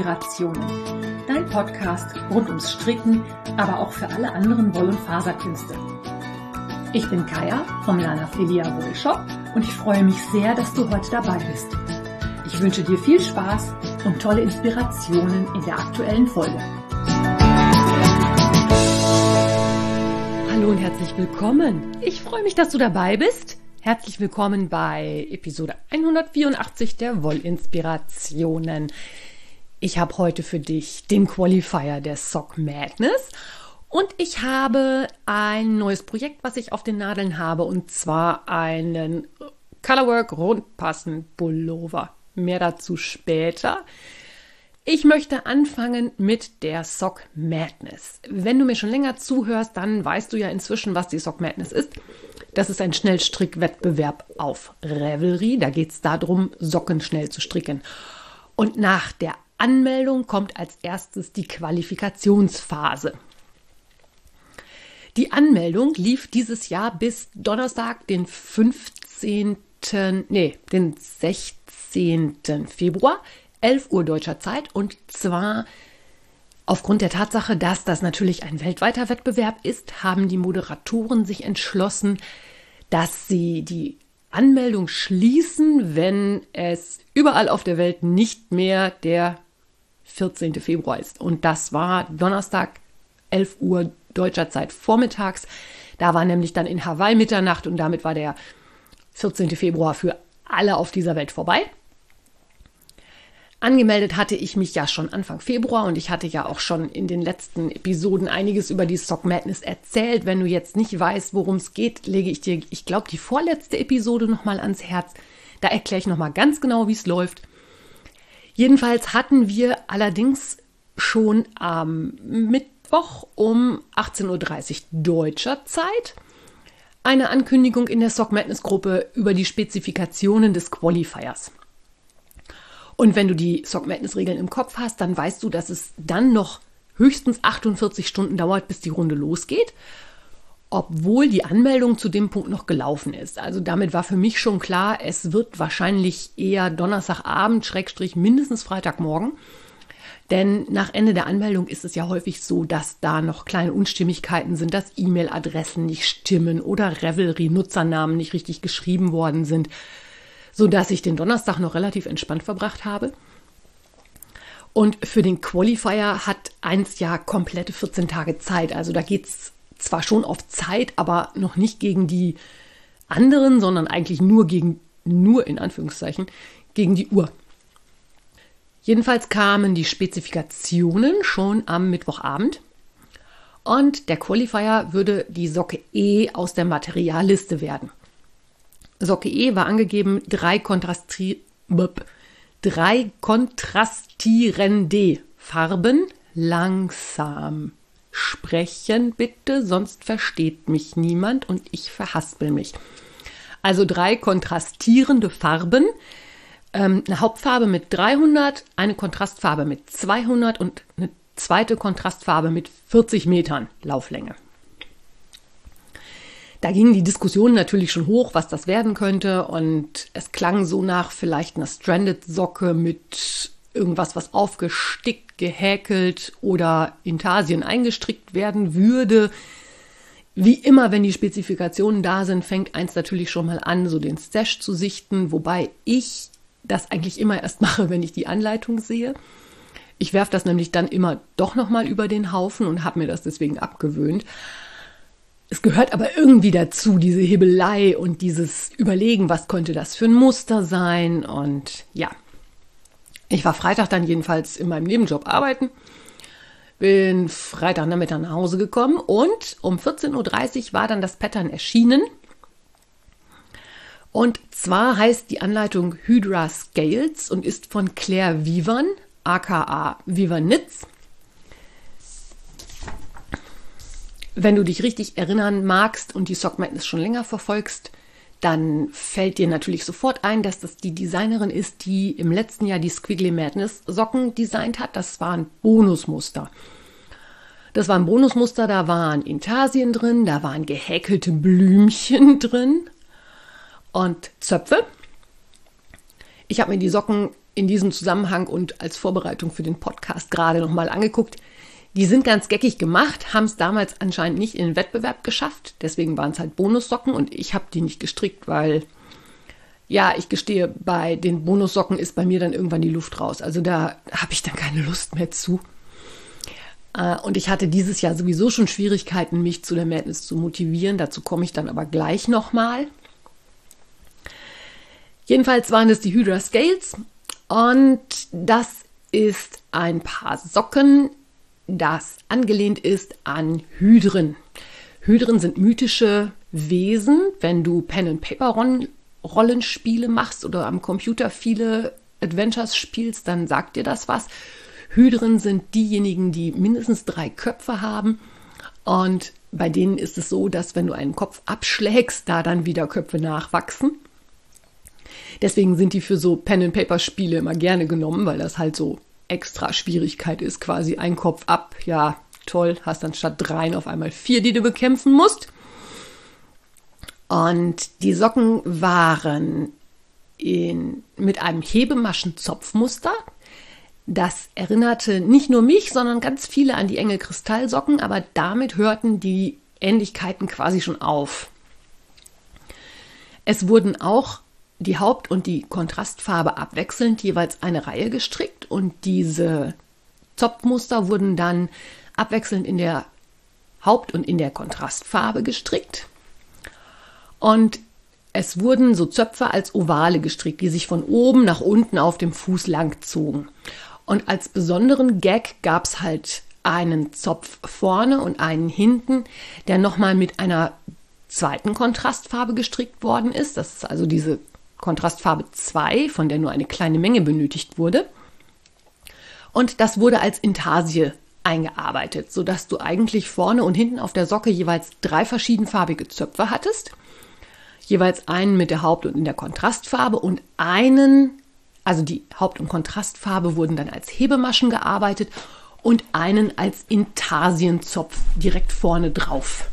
Inspirationen. Dein Podcast rund ums Stricken, aber auch für alle anderen Woll- und Faserkünste. Ich bin Kaya vom Lana Filia Wollshop und ich freue mich sehr, dass du heute dabei bist. Ich wünsche dir viel Spaß und tolle Inspirationen in der aktuellen Folge. Hallo und herzlich willkommen. Ich freue mich, dass du dabei bist. Herzlich willkommen bei Episode 184 der Wollinspirationen. Ich habe heute für dich den Qualifier der Sock Madness und ich habe ein neues Projekt, was ich auf den Nadeln habe und zwar einen Colorwork Rundpassen Pullover. Mehr dazu später. Ich möchte anfangen mit der Sock Madness. Wenn du mir schon länger zuhörst, dann weißt du ja inzwischen, was die Sock Madness ist. Das ist ein Schnellstrickwettbewerb auf Revelry. Da geht es darum, Socken schnell zu stricken. Und nach der Anmeldung kommt als erstes die Qualifikationsphase. Die Anmeldung lief dieses Jahr bis Donnerstag, den 15. Nee, den 16. Februar, 11 Uhr deutscher Zeit und zwar Aufgrund der Tatsache, dass das natürlich ein weltweiter Wettbewerb ist, haben die Moderatoren sich entschlossen, dass sie die Anmeldung schließen, wenn es überall auf der Welt nicht mehr der 14. Februar ist. Und das war Donnerstag, 11 Uhr deutscher Zeit vormittags. Da war nämlich dann in Hawaii Mitternacht und damit war der 14. Februar für alle auf dieser Welt vorbei. Angemeldet hatte ich mich ja schon Anfang Februar und ich hatte ja auch schon in den letzten Episoden einiges über die Sock Madness erzählt. Wenn du jetzt nicht weißt, worum es geht, lege ich dir, ich glaube, die vorletzte Episode nochmal ans Herz. Da erkläre ich nochmal ganz genau, wie es läuft. Jedenfalls hatten wir allerdings schon am Mittwoch um 18.30 Uhr deutscher Zeit eine Ankündigung in der Sock Madness Gruppe über die Spezifikationen des Qualifiers. Und wenn du die Sock Madness Regeln im Kopf hast, dann weißt du, dass es dann noch höchstens 48 Stunden dauert, bis die Runde losgeht, obwohl die Anmeldung zu dem Punkt noch gelaufen ist. Also damit war für mich schon klar, es wird wahrscheinlich eher Donnerstagabend, Schrägstrich mindestens Freitagmorgen. Denn nach Ende der Anmeldung ist es ja häufig so, dass da noch kleine Unstimmigkeiten sind, dass E-Mail-Adressen nicht stimmen oder Revelry-Nutzernamen nicht richtig geschrieben worden sind so dass ich den Donnerstag noch relativ entspannt verbracht habe. Und für den Qualifier hat eins ja komplette 14 Tage Zeit. Also da geht es zwar schon auf Zeit, aber noch nicht gegen die anderen, sondern eigentlich nur gegen, nur in Anführungszeichen, gegen die Uhr. Jedenfalls kamen die Spezifikationen schon am Mittwochabend. Und der Qualifier würde die Socke E aus der Materialliste werden. Socke E war angegeben drei, Kontrasti drei kontrastierende Farben langsam sprechen bitte, sonst versteht mich niemand und ich verhaspel mich. Also drei kontrastierende Farben, ähm, eine Hauptfarbe mit 300, eine Kontrastfarbe mit 200 und eine zweite Kontrastfarbe mit 40 Metern Lauflänge. Da gingen die Diskussionen natürlich schon hoch, was das werden könnte. Und es klang so nach vielleicht einer Stranded-Socke mit irgendwas, was aufgestickt, gehäkelt oder Intarsien eingestrickt werden würde. Wie immer, wenn die Spezifikationen da sind, fängt eins natürlich schon mal an, so den Stash zu sichten, wobei ich das eigentlich immer erst mache, wenn ich die Anleitung sehe. Ich werfe das nämlich dann immer doch nochmal über den Haufen und habe mir das deswegen abgewöhnt. Es gehört aber irgendwie dazu, diese Hebelei und dieses Überlegen, was könnte das für ein Muster sein. Und ja, ich war Freitag dann jedenfalls in meinem Nebenjob arbeiten. Bin Freitagnachmittag nach Hause gekommen und um 14.30 Uhr war dann das Pattern erschienen. Und zwar heißt die Anleitung Hydra Scales und ist von Claire Vivan, aka Vivanitz. Wenn du dich richtig erinnern magst und die Sock Madness schon länger verfolgst, dann fällt dir natürlich sofort ein, dass das die Designerin ist, die im letzten Jahr die Squiggly Madness Socken designt hat. Das war ein Bonusmuster. Das war ein Bonusmuster, da waren Intarsien drin, da waren gehäkelte Blümchen drin und Zöpfe. Ich habe mir die Socken in diesem Zusammenhang und als Vorbereitung für den Podcast gerade nochmal angeguckt. Die sind ganz geckig gemacht, haben es damals anscheinend nicht in den Wettbewerb geschafft. Deswegen waren es halt Bonussocken und ich habe die nicht gestrickt, weil, ja, ich gestehe, bei den Bonussocken ist bei mir dann irgendwann die Luft raus. Also da habe ich dann keine Lust mehr zu. Äh, und ich hatte dieses Jahr sowieso schon Schwierigkeiten, mich zu der Madness zu motivieren. Dazu komme ich dann aber gleich nochmal. Jedenfalls waren es die Hydra Scales und das ist ein Paar Socken das angelehnt ist an Hydren. Hydren sind mythische Wesen. Wenn du Pen-and-Paper-Rollenspiele machst oder am Computer viele Adventures spielst, dann sagt dir das was. Hydren sind diejenigen, die mindestens drei Köpfe haben. Und bei denen ist es so, dass wenn du einen Kopf abschlägst, da dann wieder Köpfe nachwachsen. Deswegen sind die für so Pen-and-Paper-Spiele immer gerne genommen, weil das halt so extra Schwierigkeit ist, quasi ein Kopf ab. Ja, toll, hast dann statt dreien auf einmal vier, die du bekämpfen musst. Und die Socken waren in, mit einem Hebemaschenzopfmuster. Das erinnerte nicht nur mich, sondern ganz viele an die Engel Kristallsocken, aber damit hörten die Ähnlichkeiten quasi schon auf. Es wurden auch die Haupt- und die Kontrastfarbe abwechselnd jeweils eine Reihe gestrickt und diese Zopfmuster wurden dann abwechselnd in der Haupt- und in der Kontrastfarbe gestrickt. Und es wurden so Zöpfe als Ovale gestrickt, die sich von oben nach unten auf dem Fuß lang zogen. Und als besonderen Gag gab es halt einen Zopf vorne und einen hinten, der nochmal mit einer zweiten Kontrastfarbe gestrickt worden ist. Das ist also diese Kontrastfarbe 2, von der nur eine kleine Menge benötigt wurde. Und das wurde als Intarsie eingearbeitet, sodass du eigentlich vorne und hinten auf der Socke jeweils drei verschiedenfarbige Zöpfe hattest. Jeweils einen mit der Haupt- und in der Kontrastfarbe und einen, also die Haupt- und Kontrastfarbe wurden dann als Hebemaschen gearbeitet und einen als Intarsienzopf direkt vorne drauf.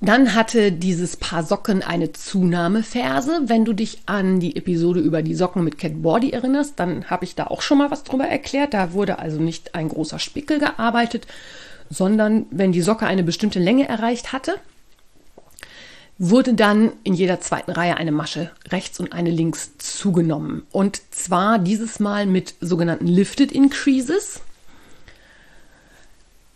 Dann hatte dieses Paar Socken eine Zunahmeferse. Wenn du dich an die Episode über die Socken mit Cat Bordy erinnerst, dann habe ich da auch schon mal was drüber erklärt. Da wurde also nicht ein großer Spickel gearbeitet, sondern wenn die Socke eine bestimmte Länge erreicht hatte, wurde dann in jeder zweiten Reihe eine Masche rechts und eine links zugenommen. Und zwar dieses Mal mit sogenannten Lifted Increases.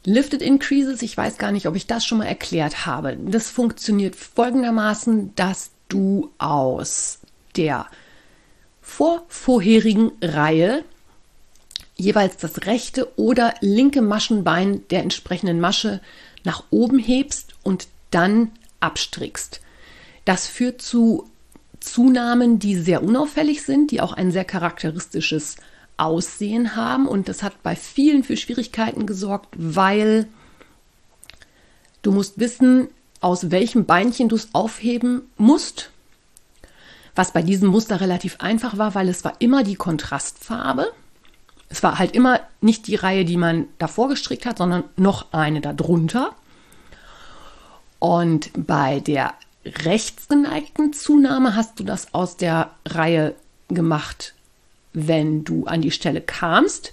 Lifted Increases, ich weiß gar nicht, ob ich das schon mal erklärt habe. Das funktioniert folgendermaßen, dass du aus der vorvorherigen Reihe jeweils das rechte oder linke Maschenbein der entsprechenden Masche nach oben hebst und dann abstrickst. Das führt zu Zunahmen, die sehr unauffällig sind, die auch ein sehr charakteristisches Aussehen haben. Und das hat bei vielen für Schwierigkeiten gesorgt, weil du musst wissen, aus welchem Beinchen du es aufheben musst. Was bei diesem Muster relativ einfach war, weil es war immer die Kontrastfarbe. Es war halt immer nicht die Reihe, die man davor gestrickt hat, sondern noch eine darunter. Und bei der rechtsgeneigten Zunahme hast du das aus der Reihe gemacht wenn du an die Stelle kamst,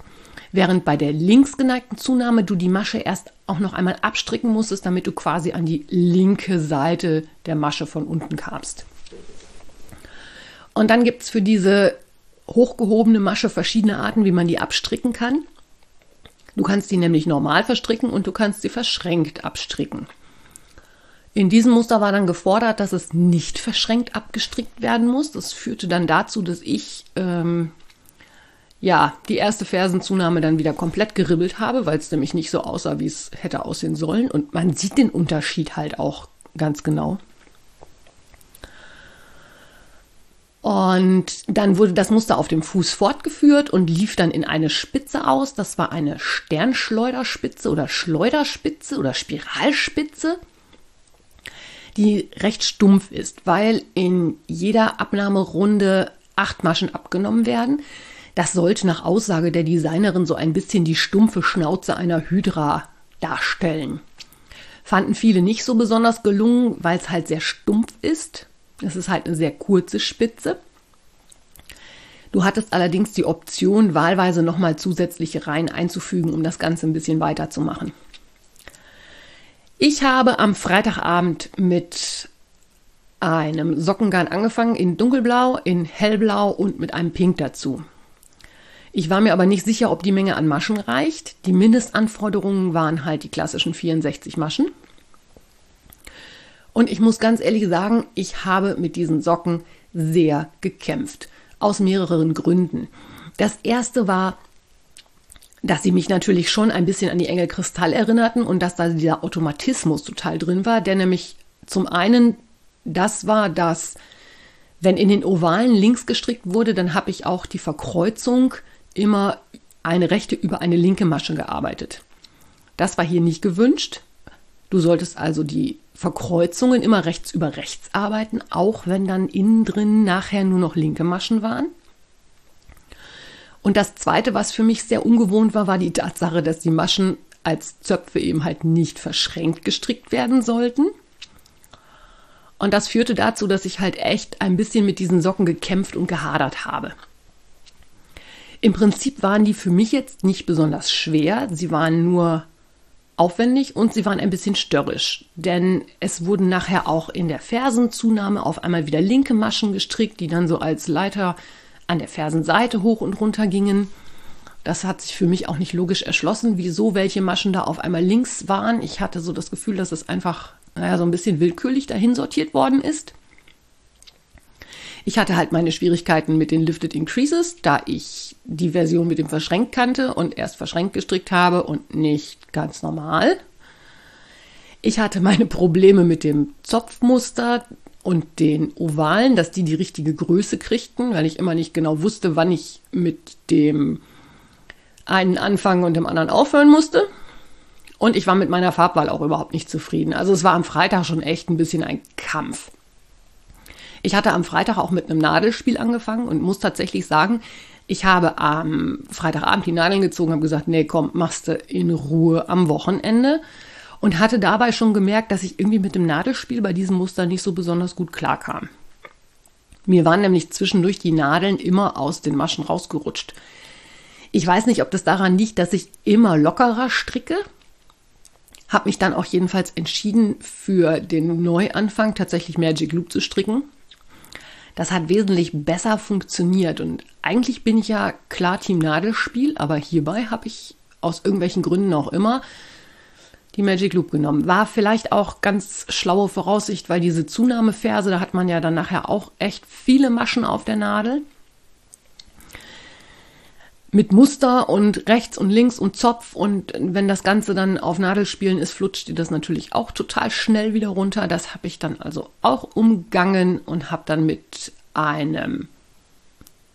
während bei der linksgeneigten Zunahme du die Masche erst auch noch einmal abstricken musstest, damit du quasi an die linke Seite der Masche von unten kamst. Und dann gibt es für diese hochgehobene Masche verschiedene Arten, wie man die abstricken kann. Du kannst die nämlich normal verstricken und du kannst sie verschränkt abstricken. In diesem Muster war dann gefordert, dass es nicht verschränkt abgestrickt werden muss. Das führte dann dazu, dass ich ähm, ja, die erste Fersenzunahme dann wieder komplett geribbelt habe, weil es nämlich nicht so aussah, wie es hätte aussehen sollen. Und man sieht den Unterschied halt auch ganz genau. Und dann wurde das Muster auf dem Fuß fortgeführt und lief dann in eine Spitze aus. Das war eine Sternschleuderspitze oder Schleuderspitze oder Spiralspitze, die recht stumpf ist, weil in jeder Abnahmerunde acht Maschen abgenommen werden. Das sollte nach Aussage der Designerin so ein bisschen die stumpfe Schnauze einer Hydra darstellen. Fanden viele nicht so besonders gelungen, weil es halt sehr stumpf ist. Es ist halt eine sehr kurze Spitze. Du hattest allerdings die Option, wahlweise nochmal zusätzliche Reihen einzufügen, um das Ganze ein bisschen weiterzumachen. Ich habe am Freitagabend mit einem Sockengarn angefangen in dunkelblau, in hellblau und mit einem Pink dazu. Ich war mir aber nicht sicher, ob die Menge an Maschen reicht. Die Mindestanforderungen waren halt die klassischen 64 Maschen. Und ich muss ganz ehrlich sagen, ich habe mit diesen Socken sehr gekämpft. Aus mehreren Gründen. Das erste war, dass sie mich natürlich schon ein bisschen an die Engel Kristall erinnerten und dass da dieser Automatismus total drin war, der nämlich zum einen das war, dass wenn in den Ovalen links gestrickt wurde, dann habe ich auch die Verkreuzung immer eine rechte über eine linke Masche gearbeitet. Das war hier nicht gewünscht. Du solltest also die Verkreuzungen immer rechts über rechts arbeiten, auch wenn dann innen drin nachher nur noch linke Maschen waren. Und das Zweite, was für mich sehr ungewohnt war, war die Tatsache, dass die Maschen als Zöpfe eben halt nicht verschränkt gestrickt werden sollten. Und das führte dazu, dass ich halt echt ein bisschen mit diesen Socken gekämpft und gehadert habe. Im Prinzip waren die für mich jetzt nicht besonders schwer. Sie waren nur aufwendig und sie waren ein bisschen störrisch, denn es wurden nachher auch in der Fersenzunahme auf einmal wieder linke Maschen gestrickt, die dann so als Leiter an der Fersenseite hoch und runter gingen. Das hat sich für mich auch nicht logisch erschlossen, wieso welche Maschen da auf einmal links waren. Ich hatte so das Gefühl, dass es einfach naja, so ein bisschen willkürlich dahin sortiert worden ist. Ich hatte halt meine Schwierigkeiten mit den Lifted Increases, da ich die Version mit dem Verschränkt kannte und erst verschränkt gestrickt habe und nicht ganz normal. Ich hatte meine Probleme mit dem Zopfmuster und den Ovalen, dass die die richtige Größe kriegten, weil ich immer nicht genau wusste, wann ich mit dem einen anfangen und dem anderen aufhören musste. Und ich war mit meiner Farbwahl auch überhaupt nicht zufrieden. Also es war am Freitag schon echt ein bisschen ein Kampf. Ich hatte am Freitag auch mit einem Nadelspiel angefangen und muss tatsächlich sagen, ich habe am Freitagabend die Nadeln gezogen, habe gesagt, nee, komm, machst du in Ruhe am Wochenende und hatte dabei schon gemerkt, dass ich irgendwie mit dem Nadelspiel bei diesem Muster nicht so besonders gut klarkam. Mir waren nämlich zwischendurch die Nadeln immer aus den Maschen rausgerutscht. Ich weiß nicht, ob das daran liegt, dass ich immer lockerer stricke. Habe mich dann auch jedenfalls entschieden, für den Neuanfang tatsächlich Magic Loop zu stricken. Das hat wesentlich besser funktioniert und eigentlich bin ich ja klar Team Nadelspiel, aber hierbei habe ich aus irgendwelchen Gründen auch immer die Magic Loop genommen. War vielleicht auch ganz schlaue Voraussicht, weil diese Zunahmeferse, da hat man ja dann nachher auch echt viele Maschen auf der Nadel mit Muster und rechts und links und Zopf und wenn das Ganze dann auf Nadelspielen ist, flutscht die das natürlich auch total schnell wieder runter. Das habe ich dann also auch umgangen und habe dann mit einem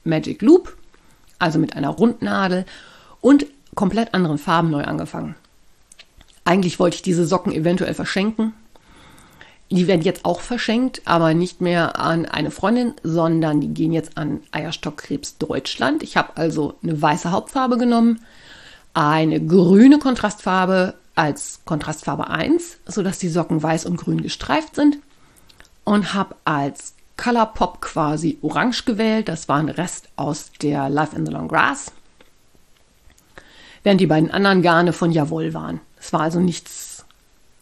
Magic Loop, also mit einer Rundnadel und komplett anderen Farben neu angefangen. Eigentlich wollte ich diese Socken eventuell verschenken, die werden jetzt auch verschenkt, aber nicht mehr an eine Freundin, sondern die gehen jetzt an Eierstockkrebs Deutschland. Ich habe also eine weiße Hauptfarbe genommen, eine grüne Kontrastfarbe als Kontrastfarbe 1, sodass die Socken weiß und grün gestreift sind und habe als Color Pop quasi orange gewählt. Das war ein Rest aus der Life in the Long Grass. Während die beiden anderen Garne von Jawohl waren. Es war also nichts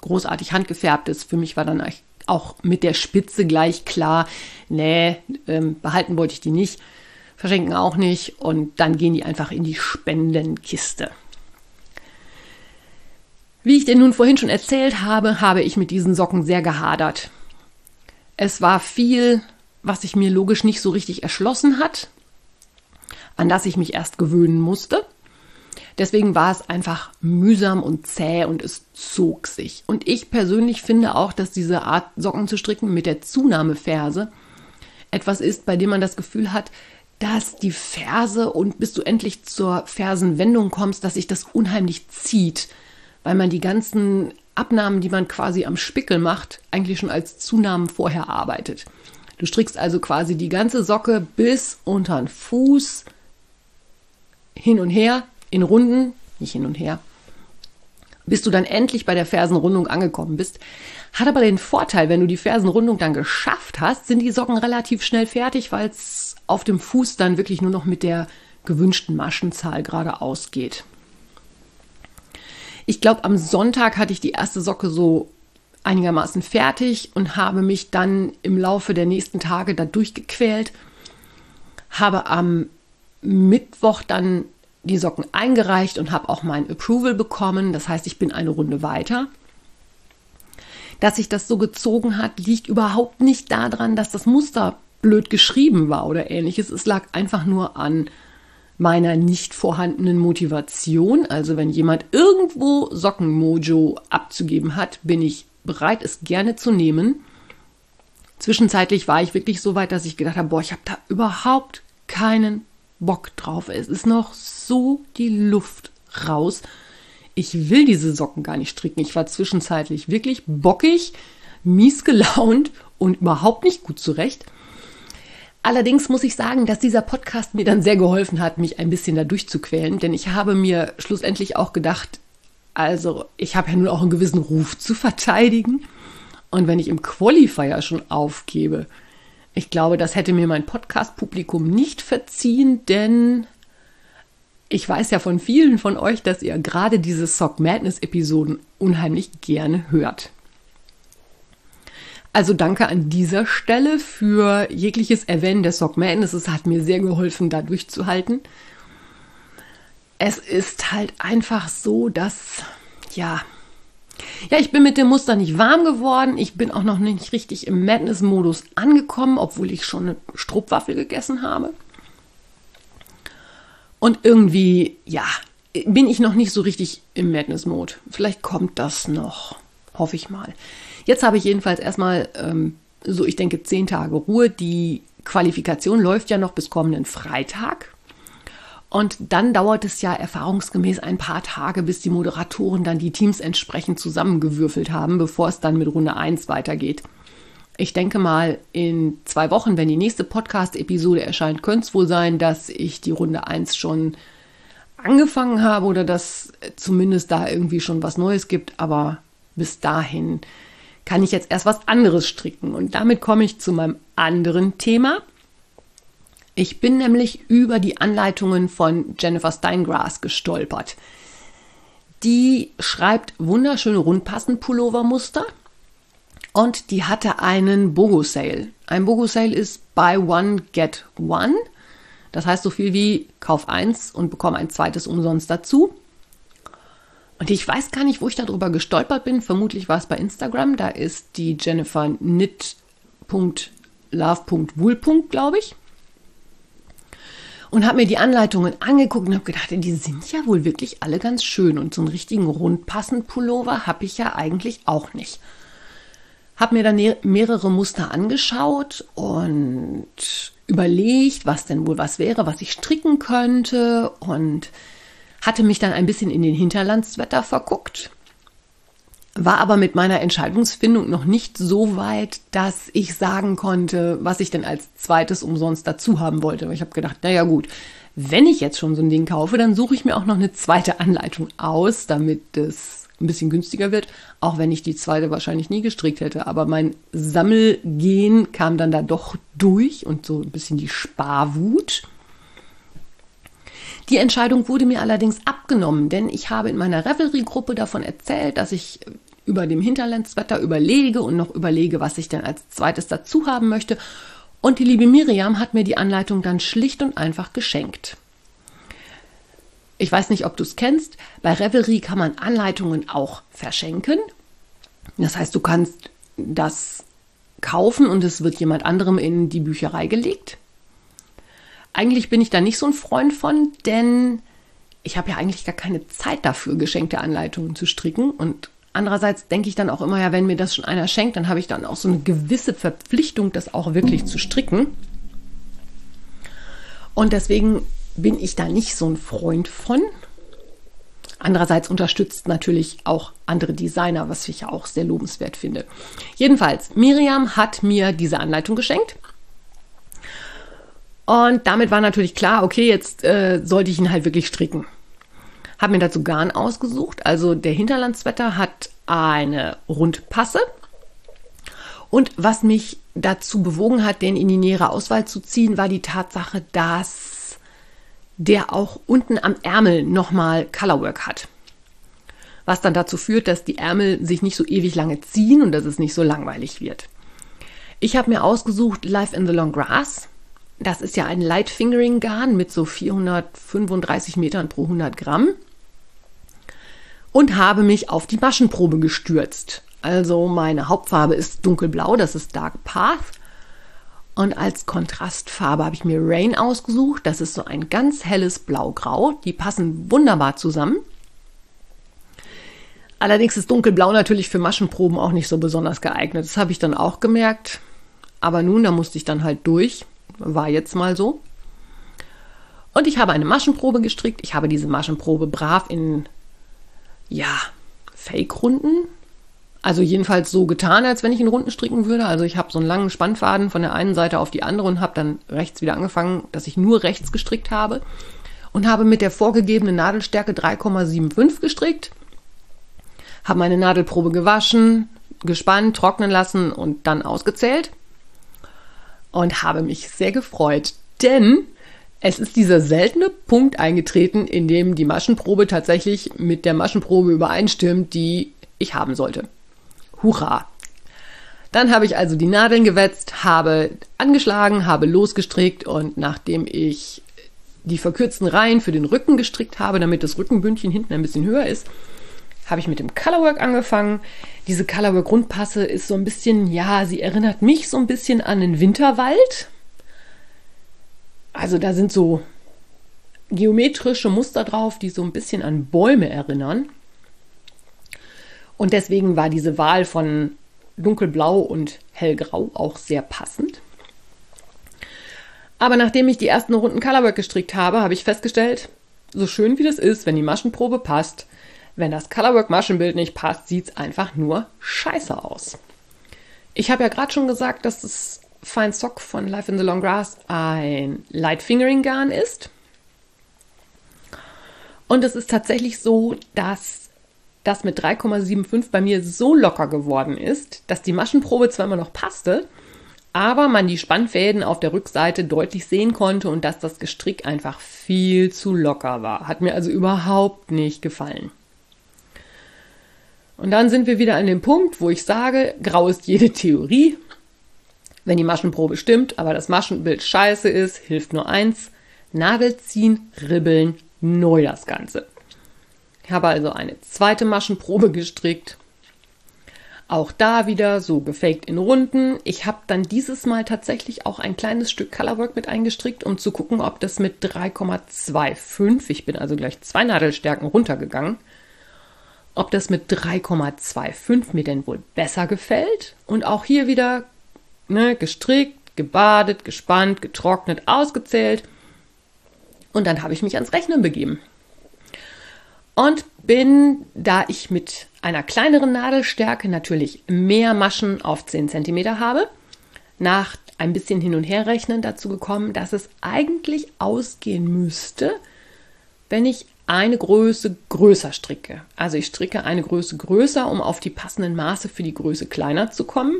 großartig handgefärbt ist. Für mich war dann auch mit der Spitze gleich klar, nee, ähm, behalten wollte ich die nicht, verschenken auch nicht und dann gehen die einfach in die Spendenkiste. Wie ich dir nun vorhin schon erzählt habe, habe ich mit diesen Socken sehr gehadert. Es war viel, was sich mir logisch nicht so richtig erschlossen hat, an das ich mich erst gewöhnen musste. Deswegen war es einfach mühsam und zäh und es zog sich. Und ich persönlich finde auch, dass diese Art Socken zu stricken mit der Zunahmeferse etwas ist, bei dem man das Gefühl hat, dass die Ferse und bis du endlich zur Fersenwendung kommst, dass sich das unheimlich zieht, weil man die ganzen Abnahmen, die man quasi am Spickel macht, eigentlich schon als Zunahmen vorher arbeitet. Du strickst also quasi die ganze Socke bis unter den Fuß hin und her in Runden, nicht hin und her, bis du dann endlich bei der Fersenrundung angekommen bist. Hat aber den Vorteil, wenn du die Fersenrundung dann geschafft hast, sind die Socken relativ schnell fertig, weil es auf dem Fuß dann wirklich nur noch mit der gewünschten Maschenzahl geradeaus geht. Ich glaube, am Sonntag hatte ich die erste Socke so einigermaßen fertig und habe mich dann im Laufe der nächsten Tage da durchgequält. Habe am Mittwoch dann die Socken eingereicht und habe auch mein Approval bekommen. Das heißt, ich bin eine Runde weiter. Dass sich das so gezogen hat, liegt überhaupt nicht daran, dass das Muster blöd geschrieben war oder ähnliches. Es lag einfach nur an meiner nicht vorhandenen Motivation. Also wenn jemand irgendwo Sockenmojo abzugeben hat, bin ich bereit, es gerne zu nehmen. Zwischenzeitlich war ich wirklich so weit, dass ich gedacht habe, boah, ich habe da überhaupt keinen Bock drauf. Es ist noch so die Luft raus. Ich will diese Socken gar nicht stricken. Ich war zwischenzeitlich wirklich bockig, mies gelaunt und überhaupt nicht gut zurecht. Allerdings muss ich sagen, dass dieser Podcast mir dann sehr geholfen hat, mich ein bisschen da durchzuquälen, denn ich habe mir schlussendlich auch gedacht, also ich habe ja nun auch einen gewissen Ruf zu verteidigen. Und wenn ich im Qualifier schon aufgebe, ich glaube, das hätte mir mein Podcast-Publikum nicht verziehen, denn ich weiß ja von vielen von euch, dass ihr gerade diese Sock Madness-Episoden unheimlich gerne hört. Also danke an dieser Stelle für jegliches Erwähnen der Sock Madness. Es hat mir sehr geholfen, da durchzuhalten. Es ist halt einfach so, dass, ja, ja, ich bin mit dem Muster nicht warm geworden. Ich bin auch noch nicht richtig im Madness-Modus angekommen, obwohl ich schon eine Struppwaffel gegessen habe. Und irgendwie, ja, bin ich noch nicht so richtig im Madness-Mode. Vielleicht kommt das noch. Hoffe ich mal. Jetzt habe ich jedenfalls erstmal, ähm, so ich denke, zehn Tage Ruhe. Die Qualifikation läuft ja noch bis kommenden Freitag. Und dann dauert es ja erfahrungsgemäß ein paar Tage, bis die Moderatoren dann die Teams entsprechend zusammengewürfelt haben, bevor es dann mit Runde 1 weitergeht. Ich denke mal, in zwei Wochen, wenn die nächste Podcast-Episode erscheint, könnte es wohl sein, dass ich die Runde 1 schon angefangen habe oder dass zumindest da irgendwie schon was Neues gibt. Aber bis dahin kann ich jetzt erst was anderes stricken. Und damit komme ich zu meinem anderen Thema. Ich bin nämlich über die Anleitungen von Jennifer Steingrass gestolpert. Die schreibt wunderschöne Rundpassen-Pullover-Muster und die hatte einen Bogo-Sale. Ein Bogo-Sale ist Buy One, Get One. Das heißt so viel wie Kauf eins und bekomme ein zweites umsonst dazu. Und ich weiß gar nicht, wo ich darüber gestolpert bin. Vermutlich war es bei Instagram. Da ist die Jennifer knit.love.wool. glaube ich. Und habe mir die Anleitungen angeguckt und habe gedacht, die sind ja wohl wirklich alle ganz schön. Und so einen richtigen rundpassend Pullover habe ich ja eigentlich auch nicht. Habe mir dann mehrere Muster angeschaut und überlegt, was denn wohl was wäre, was ich stricken könnte und hatte mich dann ein bisschen in den Hinterlandswetter verguckt, war aber mit meiner Entscheidungsfindung noch nicht so weit, dass ich sagen konnte, was ich denn als zweites umsonst dazu haben wollte. Ich habe gedacht, naja gut, wenn ich jetzt schon so ein Ding kaufe, dann suche ich mir auch noch eine zweite Anleitung aus, damit es ein bisschen günstiger wird, auch wenn ich die zweite wahrscheinlich nie gestrickt hätte. Aber mein Sammelgehen kam dann da doch durch und so ein bisschen die Sparwut. Die Entscheidung wurde mir allerdings abgenommen, denn ich habe in meiner Revelry-Gruppe davon erzählt, dass ich über dem Hinterlandswetter überlege und noch überlege, was ich denn als zweites dazu haben möchte. Und die liebe Miriam hat mir die Anleitung dann schlicht und einfach geschenkt. Ich weiß nicht, ob du es kennst. Bei Revelry kann man Anleitungen auch verschenken. Das heißt, du kannst das kaufen und es wird jemand anderem in die Bücherei gelegt. Eigentlich bin ich da nicht so ein Freund von, denn ich habe ja eigentlich gar keine Zeit dafür, geschenkte Anleitungen zu stricken. Und andererseits denke ich dann auch immer, ja, wenn mir das schon einer schenkt, dann habe ich dann auch so eine gewisse Verpflichtung, das auch wirklich zu stricken. Und deswegen bin ich da nicht so ein Freund von. Andererseits unterstützt natürlich auch andere Designer, was ich ja auch sehr lobenswert finde. Jedenfalls, Miriam hat mir diese Anleitung geschenkt. Und damit war natürlich klar, okay, jetzt äh, sollte ich ihn halt wirklich stricken. Hab mir dazu Garn ausgesucht. Also der Hinterlandswetter hat eine Rundpasse Und was mich dazu bewogen hat, den in die nähere Auswahl zu ziehen, war die Tatsache, dass der auch unten am Ärmel nochmal Colorwork hat. Was dann dazu führt, dass die Ärmel sich nicht so ewig lange ziehen und dass es nicht so langweilig wird. Ich habe mir ausgesucht Life in the Long Grass. Das ist ja ein Light Fingering Garn mit so 435 Metern pro 100 Gramm. Und habe mich auf die Maschenprobe gestürzt. Also meine Hauptfarbe ist dunkelblau, das ist Dark Path. Und als Kontrastfarbe habe ich mir Rain ausgesucht. Das ist so ein ganz helles Blaugrau. Die passen wunderbar zusammen. Allerdings ist dunkelblau natürlich für Maschenproben auch nicht so besonders geeignet. Das habe ich dann auch gemerkt. Aber nun, da musste ich dann halt durch. War jetzt mal so. Und ich habe eine Maschenprobe gestrickt. Ich habe diese Maschenprobe brav in, ja, Fake-Runden. Also jedenfalls so getan, als wenn ich in Runden stricken würde. Also ich habe so einen langen Spannfaden von der einen Seite auf die andere und habe dann rechts wieder angefangen, dass ich nur rechts gestrickt habe. Und habe mit der vorgegebenen Nadelstärke 3,75 gestrickt habe meine Nadelprobe gewaschen, gespannt, trocknen lassen und dann ausgezählt und habe mich sehr gefreut, denn es ist dieser seltene Punkt eingetreten, in dem die Maschenprobe tatsächlich mit der Maschenprobe übereinstimmt, die ich haben sollte. Hurra! Dann habe ich also die Nadeln gewetzt, habe angeschlagen, habe losgestrickt und nachdem ich die verkürzten Reihen für den Rücken gestrickt habe, damit das Rückenbündchen hinten ein bisschen höher ist, habe ich mit dem Colorwork angefangen. Diese Colorwork Grundpasse ist so ein bisschen, ja, sie erinnert mich so ein bisschen an den Winterwald. Also da sind so geometrische Muster drauf, die so ein bisschen an Bäume erinnern. Und deswegen war diese Wahl von dunkelblau und hellgrau auch sehr passend. Aber nachdem ich die ersten Runden Colorwork gestrickt habe, habe ich festgestellt, so schön wie das ist, wenn die Maschenprobe passt, wenn das Colorwork-Maschenbild nicht passt, sieht es einfach nur scheiße aus. Ich habe ja gerade schon gesagt, dass das Fine Sock von Life in the Long Grass ein Light Fingering Garn ist. Und es ist tatsächlich so, dass das mit 3,75 bei mir so locker geworden ist, dass die Maschenprobe zwar immer noch passte, aber man die Spannfäden auf der Rückseite deutlich sehen konnte und dass das Gestrick einfach viel zu locker war. Hat mir also überhaupt nicht gefallen. Und dann sind wir wieder an dem Punkt, wo ich sage, grau ist jede Theorie. Wenn die Maschenprobe stimmt, aber das Maschenbild scheiße ist, hilft nur eins. Nadel ziehen, ribbeln, neu das Ganze. Ich habe also eine zweite Maschenprobe gestrickt. Auch da wieder so gefaked in Runden. Ich habe dann dieses Mal tatsächlich auch ein kleines Stück Colorwork mit eingestrickt, um zu gucken, ob das mit 3,25, ich bin also gleich zwei Nadelstärken runtergegangen, ob das mit 3,25 mir denn wohl besser gefällt. Und auch hier wieder ne, gestrickt, gebadet, gespannt, getrocknet, ausgezählt. Und dann habe ich mich ans Rechnen begeben. Und bin, da ich mit einer kleineren Nadelstärke natürlich mehr Maschen auf 10 cm habe, nach ein bisschen hin und her rechnen dazu gekommen, dass es eigentlich ausgehen müsste, wenn ich eine Größe größer stricke. Also ich stricke eine Größe größer, um auf die passenden Maße für die Größe kleiner zu kommen.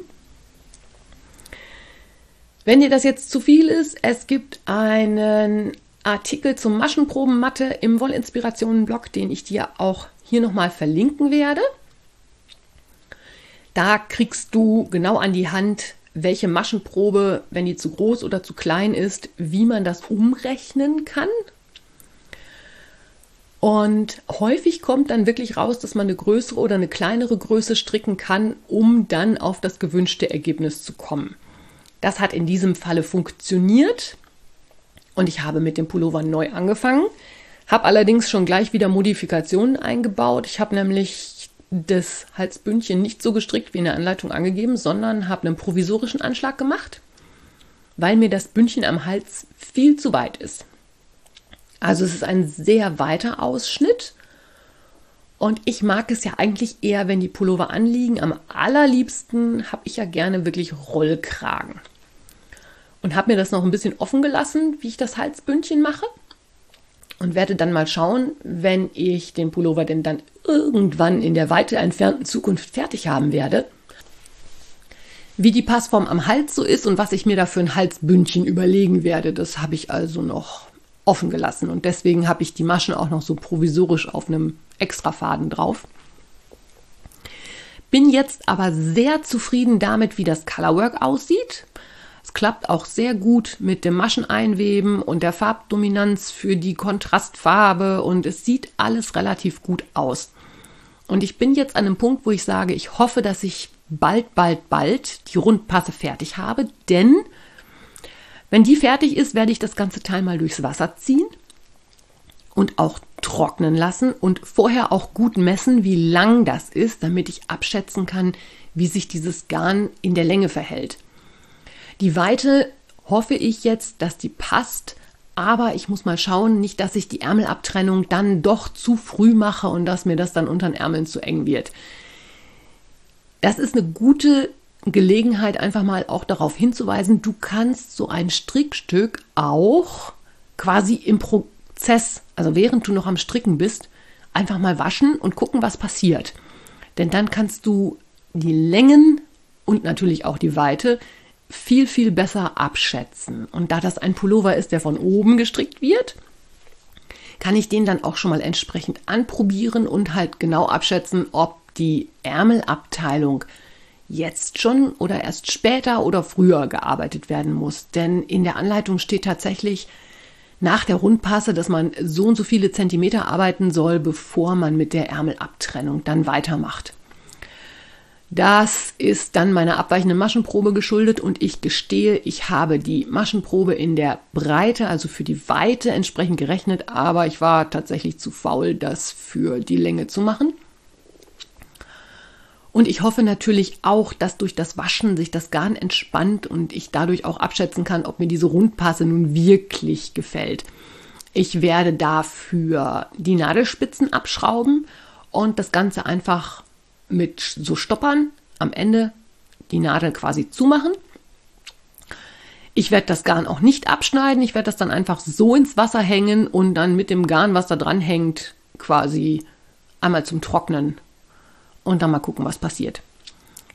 Wenn dir das jetzt zu viel ist, es gibt einen Artikel zum Maschenprobenmatte im Wollinspirationen-Blog, den ich dir auch hier nochmal verlinken werde. Da kriegst du genau an die Hand, welche Maschenprobe, wenn die zu groß oder zu klein ist, wie man das umrechnen kann. Und häufig kommt dann wirklich raus, dass man eine größere oder eine kleinere Größe stricken kann, um dann auf das gewünschte Ergebnis zu kommen. Das hat in diesem Falle funktioniert und ich habe mit dem Pullover neu angefangen, habe allerdings schon gleich wieder Modifikationen eingebaut. Ich habe nämlich das Halsbündchen nicht so gestrickt wie in der Anleitung angegeben, sondern habe einen provisorischen Anschlag gemacht, weil mir das Bündchen am Hals viel zu weit ist. Also es ist ein sehr weiter Ausschnitt. Und ich mag es ja eigentlich eher, wenn die Pullover anliegen. Am allerliebsten habe ich ja gerne wirklich Rollkragen. Und habe mir das noch ein bisschen offen gelassen, wie ich das Halsbündchen mache. Und werde dann mal schauen, wenn ich den Pullover denn dann irgendwann in der weiter entfernten Zukunft fertig haben werde, Wie die Passform am Hals so ist und was ich mir da für ein Halsbündchen überlegen werde, das habe ich also noch offen gelassen. Und deswegen habe ich die Maschen auch noch so provisorisch auf einem Extrafaden drauf. Bin jetzt aber sehr zufrieden damit, wie das Colorwork aussieht. Es klappt auch sehr gut mit dem Mascheneinweben und der Farbdominanz für die Kontrastfarbe und es sieht alles relativ gut aus. Und ich bin jetzt an einem Punkt, wo ich sage, ich hoffe, dass ich bald, bald, bald die Rundpasse fertig habe, denn wenn die fertig ist, werde ich das ganze Teil mal durchs Wasser ziehen und auch trocknen lassen und vorher auch gut messen, wie lang das ist, damit ich abschätzen kann, wie sich dieses Garn in der Länge verhält. Die Weite hoffe ich jetzt, dass die passt, aber ich muss mal schauen, nicht, dass ich die Ärmelabtrennung dann doch zu früh mache und dass mir das dann unter den Ärmeln zu eng wird. Das ist eine gute Gelegenheit, einfach mal auch darauf hinzuweisen, du kannst so ein Strickstück auch quasi im Prozess, also während du noch am Stricken bist, einfach mal waschen und gucken, was passiert. Denn dann kannst du die Längen und natürlich auch die Weite viel, viel besser abschätzen. Und da das ein Pullover ist, der von oben gestrickt wird, kann ich den dann auch schon mal entsprechend anprobieren und halt genau abschätzen, ob die Ärmelabteilung jetzt schon oder erst später oder früher gearbeitet werden muss. Denn in der Anleitung steht tatsächlich nach der Rundpasse, dass man so und so viele Zentimeter arbeiten soll, bevor man mit der Ärmelabtrennung dann weitermacht. Das ist dann meiner abweichenden Maschenprobe geschuldet und ich gestehe, ich habe die Maschenprobe in der Breite, also für die Weite entsprechend gerechnet, aber ich war tatsächlich zu faul, das für die Länge zu machen. Und ich hoffe natürlich auch, dass durch das Waschen sich das Garn entspannt und ich dadurch auch abschätzen kann, ob mir diese Rundpasse nun wirklich gefällt. Ich werde dafür die Nadelspitzen abschrauben und das Ganze einfach mit so Stoppern am Ende die Nadel quasi zumachen. Ich werde das Garn auch nicht abschneiden. Ich werde das dann einfach so ins Wasser hängen und dann mit dem Garn, was da dran hängt, quasi einmal zum Trocknen und dann mal gucken, was passiert.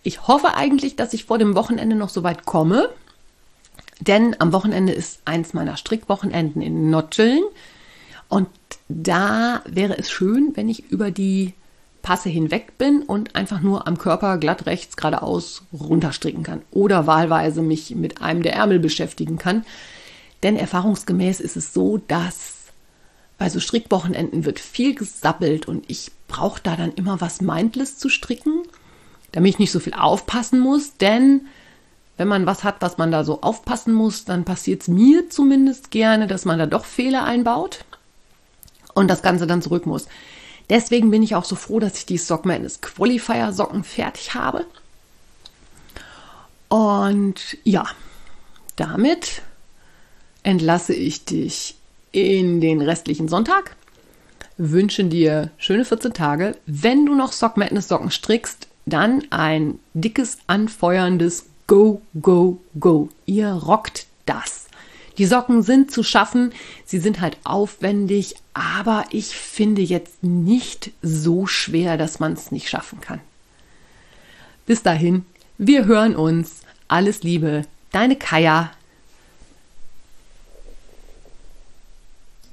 Ich hoffe eigentlich, dass ich vor dem Wochenende noch so weit komme, denn am Wochenende ist eins meiner Strickwochenenden in Notteln und da wäre es schön, wenn ich über die Passe hinweg bin und einfach nur am Körper glatt rechts geradeaus runterstricken kann oder wahlweise mich mit einem der Ärmel beschäftigen kann. Denn erfahrungsgemäß ist es so, dass bei so Strickwochenenden wird viel gesappelt und ich brauche da dann immer was mindless zu stricken, damit ich nicht so viel aufpassen muss, denn wenn man was hat, was man da so aufpassen muss, dann passiert es mir zumindest gerne, dass man da doch Fehler einbaut und das Ganze dann zurück muss. Deswegen bin ich auch so froh, dass ich die Sock Madness Qualifier Socken fertig habe. Und ja, damit entlasse ich dich in den restlichen Sonntag. Wünschen dir schöne 14 Tage. Wenn du noch Sock Madness Socken strickst, dann ein dickes, anfeuerndes Go, Go, Go. Ihr rockt das. Die Socken sind zu schaffen, sie sind halt aufwendig, aber ich finde jetzt nicht so schwer, dass man es nicht schaffen kann. Bis dahin, wir hören uns. Alles Liebe, deine Kaya.